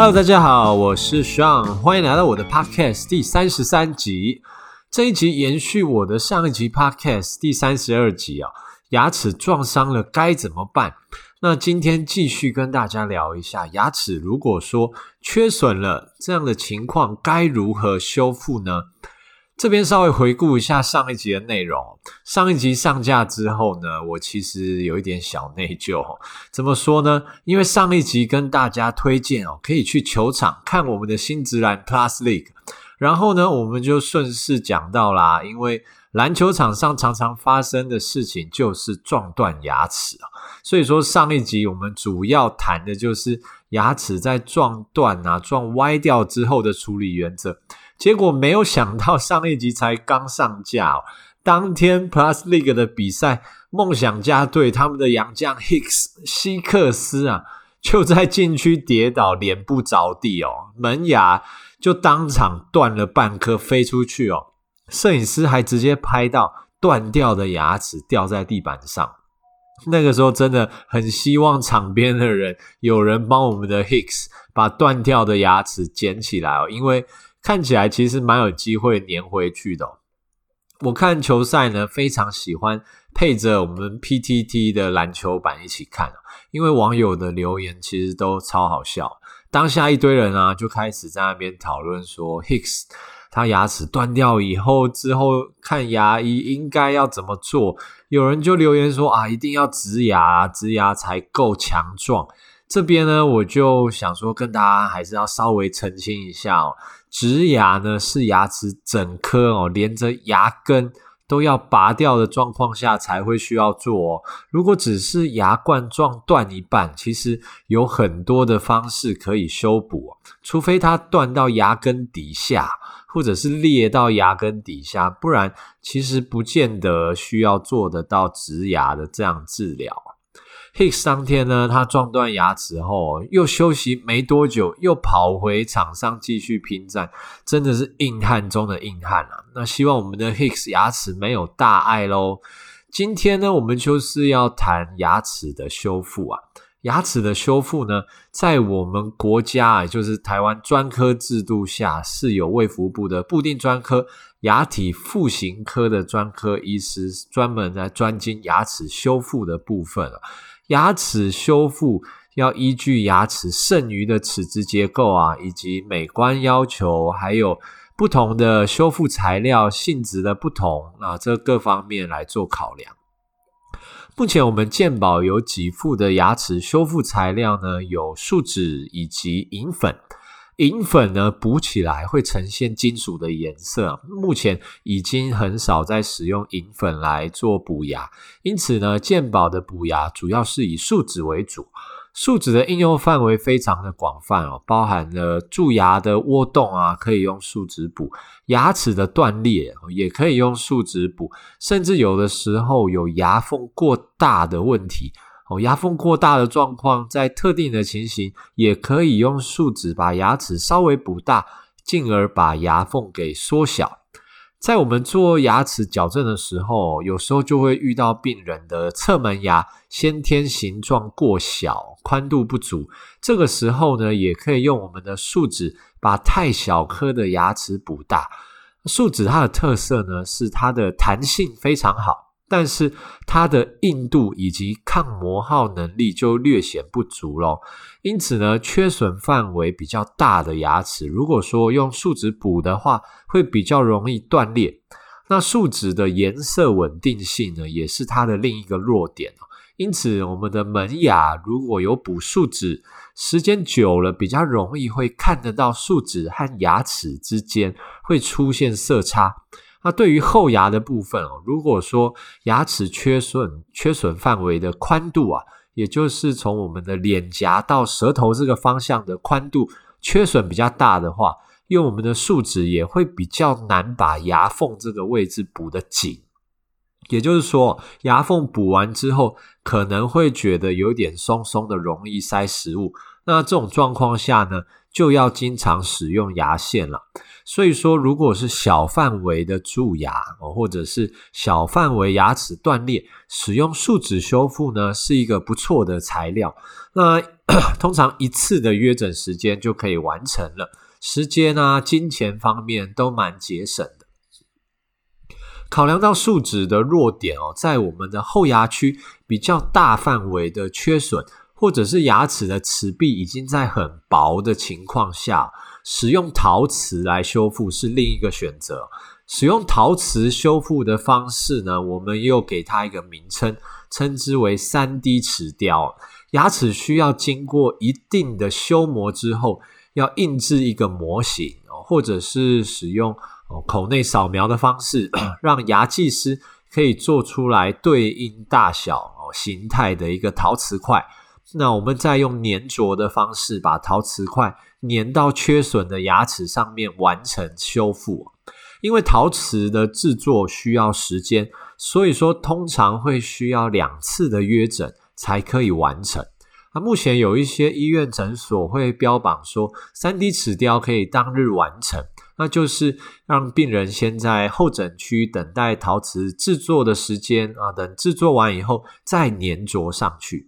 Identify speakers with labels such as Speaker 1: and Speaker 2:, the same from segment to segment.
Speaker 1: Hello，大家好，我是 Sean，欢迎来到我的 Podcast 第三十三集。这一集延续我的上一集 Podcast 第三十二集啊，牙齿撞伤了该怎么办？那今天继续跟大家聊一下，牙齿如果说缺损了这样的情况，该如何修复呢？这边稍微回顾一下上一集的内容。上一集上架之后呢，我其实有一点小内疚。怎么说呢？因为上一集跟大家推荐哦，可以去球场看我们的新职篮 Plus League。然后呢，我们就顺势讲到啦，因为篮球场上常常发生的事情就是撞断牙齿啊。所以说上一集我们主要谈的就是牙齿在撞断啊、撞歪掉之后的处理原则。结果没有想到，上一集才刚上架哦，当天 Plus League 的比赛，梦想家队他们的洋将 Hicks 希克斯啊，就在禁区跌倒，脸部着地哦，门牙就当场断了半颗飞出去哦，摄影师还直接拍到断掉的牙齿掉在地板上，那个时候真的很希望场边的人有人帮我们的 Hicks 把断掉的牙齿捡起来哦，因为。看起来其实蛮有机会粘回去的。我看球赛呢，非常喜欢配着我们 PTT 的篮球版一起看，因为网友的留言其实都超好笑。当下一堆人啊，就开始在那边讨论说，Hicks 他牙齿断掉以后，之后看牙医应该要怎么做。有人就留言说啊，一定要植牙，植牙才够强壮。这边呢，我就想说跟大家还是要稍微澄清一下哦。植牙呢，是牙齿整颗哦，连着牙根都要拔掉的状况下才会需要做哦。如果只是牙冠撞断一半，其实有很多的方式可以修补，除非它断到牙根底下，或者是裂到牙根底下，不然其实不见得需要做得到植牙的这样治疗。Hicks 当天呢，他撞断牙齿后，又休息没多久，又跑回场上继续拼战，真的是硬汉中的硬汉啊！那希望我们的 Hicks 牙齿没有大碍喽。今天呢，我们就是要谈牙齿的修复啊。牙齿的修复呢，在我们国家，啊就是台湾专科制度下，是有卫福部的固定专科牙体复形科的专科医师专门来专精牙齿修复的部分啊。牙齿修复要依据牙齿剩余的齿质结构啊，以及美观要求，还有不同的修复材料性质的不同啊，这各方面来做考量。目前我们鉴宝有几副的牙齿修复材料呢，有树脂以及银粉。银粉呢，补起来会呈现金属的颜色。目前已经很少在使用银粉来做补牙，因此呢，健保的补牙主要是以树脂为主。树脂的应用范围非常的广泛哦，包含了蛀牙的窝洞啊，可以用树脂补；牙齿的断裂也可以用树脂补，甚至有的时候有牙缝过大的问题。哦，牙缝过大的状况，在特定的情形，也可以用树脂把牙齿稍微补大，进而把牙缝给缩小。在我们做牙齿矫正的时候，有时候就会遇到病人的侧门牙先天形状过小，宽度不足。这个时候呢，也可以用我们的树脂把太小颗的牙齿补大。树脂它的特色呢，是它的弹性非常好。但是它的硬度以及抗磨耗能力就略显不足咯，因此呢，缺损范围比较大的牙齿，如果说用树脂补的话，会比较容易断裂。那树脂的颜色稳定性呢，也是它的另一个弱点。因此，我们的门牙如果有补树脂，时间久了，比较容易会看得到树脂和牙齿之间会出现色差。那对于后牙的部分哦，如果说牙齿缺损，缺损范围的宽度啊，也就是从我们的脸颊到舌头这个方向的宽度缺损比较大的话，用我们的树脂也会比较难把牙缝这个位置补得紧。也就是说，牙缝补完之后，可能会觉得有点松松的，容易塞食物。那这种状况下呢，就要经常使用牙线了。所以说，如果是小范围的蛀牙，或者是小范围牙齿断裂，使用树脂修复呢，是一个不错的材料。那 通常一次的约诊时间就可以完成了，时间啊、金钱方面都蛮节省的。考量到树脂的弱点哦，在我们的后牙区比较大范围的缺损，或者是牙齿的齿壁已经在很薄的情况下，使用陶瓷来修复是另一个选择。使用陶瓷修复的方式呢，我们又给它一个名称，称之为 3D 齿雕。牙齿需要经过一定的修磨之后，要印制一个模型，或者是使用。口内扫描的方式，让牙技师可以做出来对应大小、哦形态的一个陶瓷块。那我们再用粘着的方式，把陶瓷块粘到缺损的牙齿上面，完成修复。因为陶瓷的制作需要时间，所以说通常会需要两次的约诊才可以完成。那目前有一些医院诊所会标榜说，3D 齿雕可以当日完成。那就是让病人先在候诊区等待陶瓷制作的时间啊，等制作完以后再粘着上去。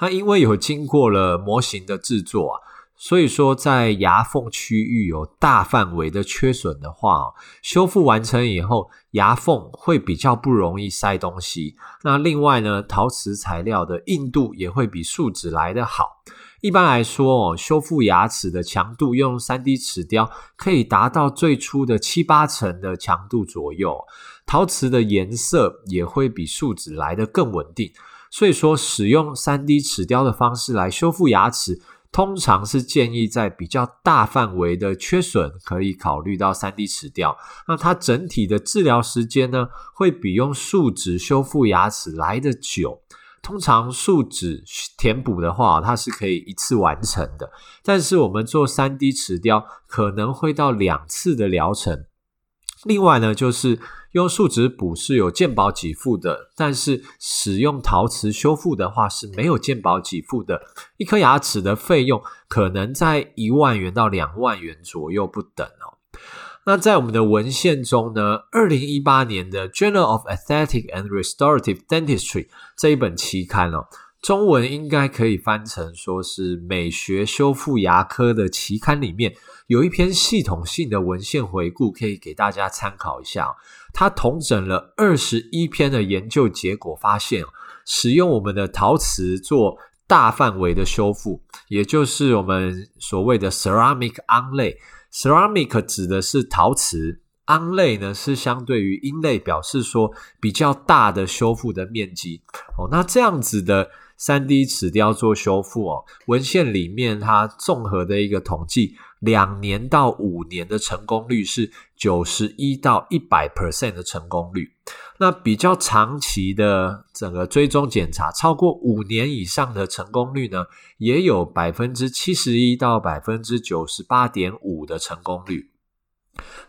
Speaker 1: 那因为有经过了模型的制作啊，所以说在牙缝区域有大范围的缺损的话，修复完成以后，牙缝会比较不容易塞东西。那另外呢，陶瓷材料的硬度也会比树脂来得好。一般来说哦，修复牙齿的强度用 3D 齿雕可以达到最初的七八成的强度左右，陶瓷的颜色也会比树脂来得更稳定。所以说，使用 3D 齿雕的方式来修复牙齿，通常是建议在比较大范围的缺损可以考虑到 3D 齿雕。那它整体的治疗时间呢，会比用树脂修复牙齿来得久。通常树脂填补的话，它是可以一次完成的。但是我们做 3D 齿雕可能会到两次的疗程。另外呢，就是用树脂补是有健保给付的，但是使用陶瓷修复的话是没有健保给付的。一颗牙齿的费用可能在一万元到两万元左右不等哦。那在我们的文献中呢，二零一八年的《Journal of Aesthetic and Restorative Dentistry》这一本期刊哦，中文应该可以翻成说是美学修复牙科的期刊里面有一篇系统性的文献回顾，可以给大家参考一下。它统整了二十一篇的研究结果，发现使用我们的陶瓷做大范围的修复，也就是我们所谓的 ceramic onlay。Ceramic 指的是陶瓷，onlay 呢是相对于 inlay，表示说比较大的修复的面积哦。那这样子的 3D 齿雕做修复哦，文献里面它综合的一个统计，两年到五年的成功率是九十一到一百 percent 的成功率。那比较长期的整个追踪检查，超过五年以上的成功率呢，也有百分之七十一到百分之九十八点五的成功率。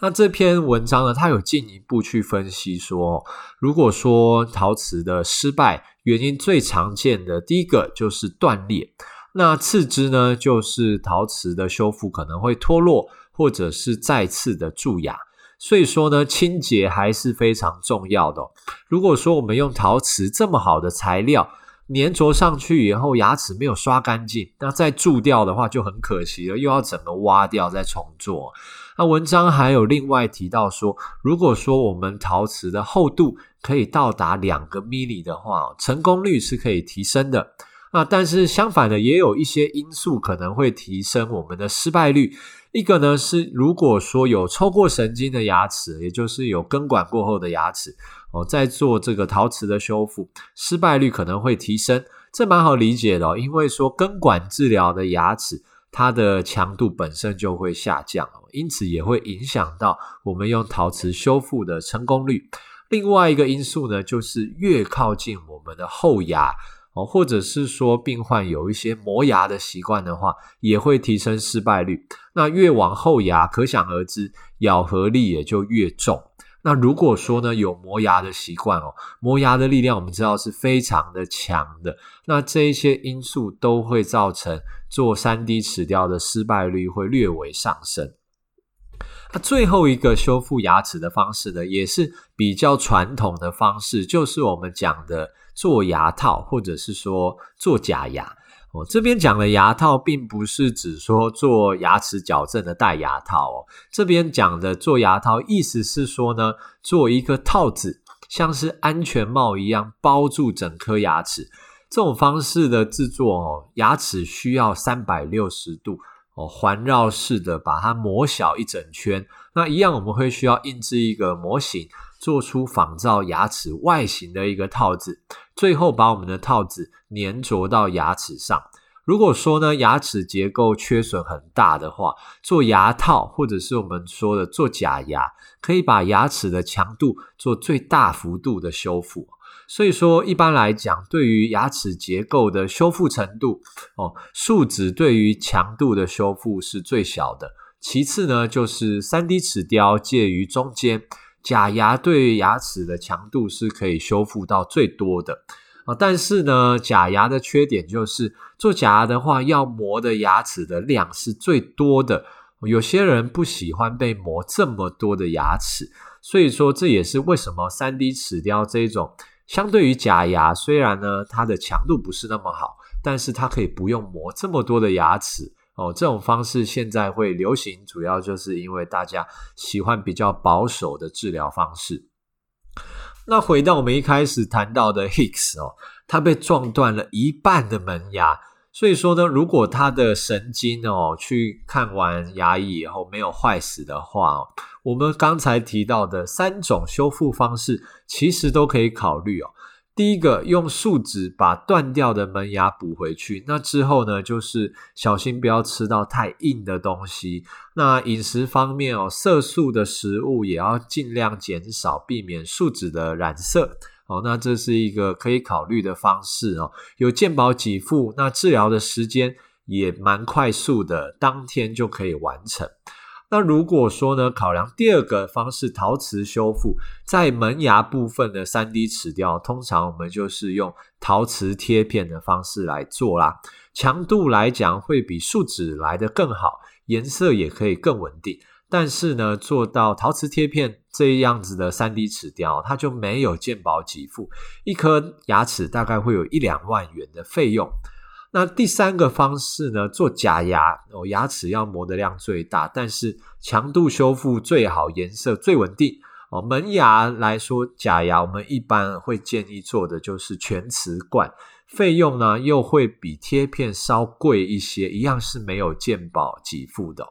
Speaker 1: 那这篇文章呢，它有进一步去分析说，如果说陶瓷的失败原因最常见的第一个就是断裂，那次之呢就是陶瓷的修复可能会脱落，或者是再次的蛀牙。所以说呢，清洁还是非常重要的。如果说我们用陶瓷这么好的材料粘着上去以后，牙齿没有刷干净，那再蛀掉的话就很可惜了，又要整个挖掉再重做。那文章还有另外提到说，如果说我们陶瓷的厚度可以到达两个 mm 的话，成功率是可以提升的。啊，但是相反的，也有一些因素可能会提升我们的失败率。一个呢是，如果说有抽过神经的牙齿，也就是有根管过后的牙齿，哦，在做这个陶瓷的修复，失败率可能会提升。这蛮好理解的哦，因为说根管治疗的牙齿，它的强度本身就会下降，因此也会影响到我们用陶瓷修复的成功率。另外一个因素呢，就是越靠近我们的后牙。哦，或者是说病患有一些磨牙的习惯的话，也会提升失败率。那越往后牙，可想而知，咬合力也就越重。那如果说呢，有磨牙的习惯哦，磨牙的力量我们知道是非常的强的。那这一些因素都会造成做 3D 齿雕的失败率会略微上升。那最后一个修复牙齿的方式呢，也是比较传统的方式，就是我们讲的做牙套，或者是说做假牙哦，这边讲的牙套，并不是指说做牙齿矫正的戴牙套哦。这边讲的做牙套，意思是说呢，做一个套子，像是安全帽一样包住整颗牙齿。这种方式的制作哦，牙齿需要三百六十度哦，环绕式的把它磨小一整圈。那一样，我们会需要印制一个模型，做出仿造牙齿外形的一个套子，最后把我们的套子粘着到牙齿上。如果说呢，牙齿结构缺损很大的话，做牙套或者是我们说的做假牙，可以把牙齿的强度做最大幅度的修复。所以说，一般来讲，对于牙齿结构的修复程度，哦，树脂对于强度的修复是最小的。其次呢，就是三 D 齿雕介于中间，假牙对牙齿的强度是可以修复到最多的啊。但是呢，假牙的缺点就是做假牙的话，要磨的牙齿的量是最多的。有些人不喜欢被磨这么多的牙齿，所以说这也是为什么 3D 齿雕这种。相对于假牙，虽然呢它的强度不是那么好，但是它可以不用磨这么多的牙齿哦。这种方式现在会流行，主要就是因为大家喜欢比较保守的治疗方式。那回到我们一开始谈到的 Hicks 哦，他被撞断了一半的门牙。所以说呢，如果他的神经哦，去看完牙医以后没有坏死的话哦，我们刚才提到的三种修复方式其实都可以考虑哦。第一个，用树脂把断掉的门牙补回去，那之后呢，就是小心不要吃到太硬的东西。那饮食方面哦，色素的食物也要尽量减少，避免树脂的染色。哦，那这是一个可以考虑的方式哦。有健保给付，那治疗的时间也蛮快速的，当天就可以完成。那如果说呢，考量第二个方式，陶瓷修复，在门牙部分的 3D 齿雕，通常我们就是用陶瓷贴片的方式来做啦。强度来讲，会比树脂来得更好，颜色也可以更稳定。但是呢，做到陶瓷贴片这样子的 3D 齿雕，它就没有健保给付，一颗牙齿大概会有一两万元的费用。那第三个方式呢，做假牙哦，牙齿要磨的量最大，但是强度修复最好，颜色最稳定哦。门牙来说，假牙我们一般会建议做的就是全瓷冠，费用呢又会比贴片稍贵一些，一样是没有健保给付的。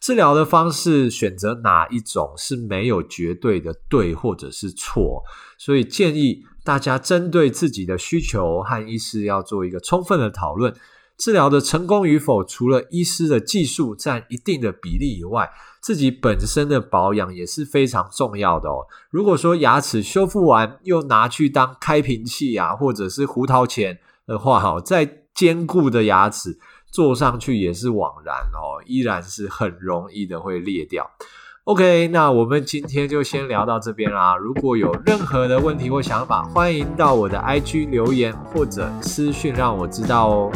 Speaker 1: 治疗的方式选择哪一种是没有绝对的对或者是错，所以建议大家针对自己的需求和医师要做一个充分的讨论。治疗的成功与否，除了医师的技术占一定的比例以外，自己本身的保养也是非常重要的哦。如果说牙齿修复完又拿去当开瓶器啊，或者是胡桃钳的话，哈，再坚固的牙齿。坐上去也是枉然哦，依然是很容易的会裂掉。OK，那我们今天就先聊到这边啦。如果有任何的问题或想法，欢迎到我的 IG 留言或者私讯让我知道哦。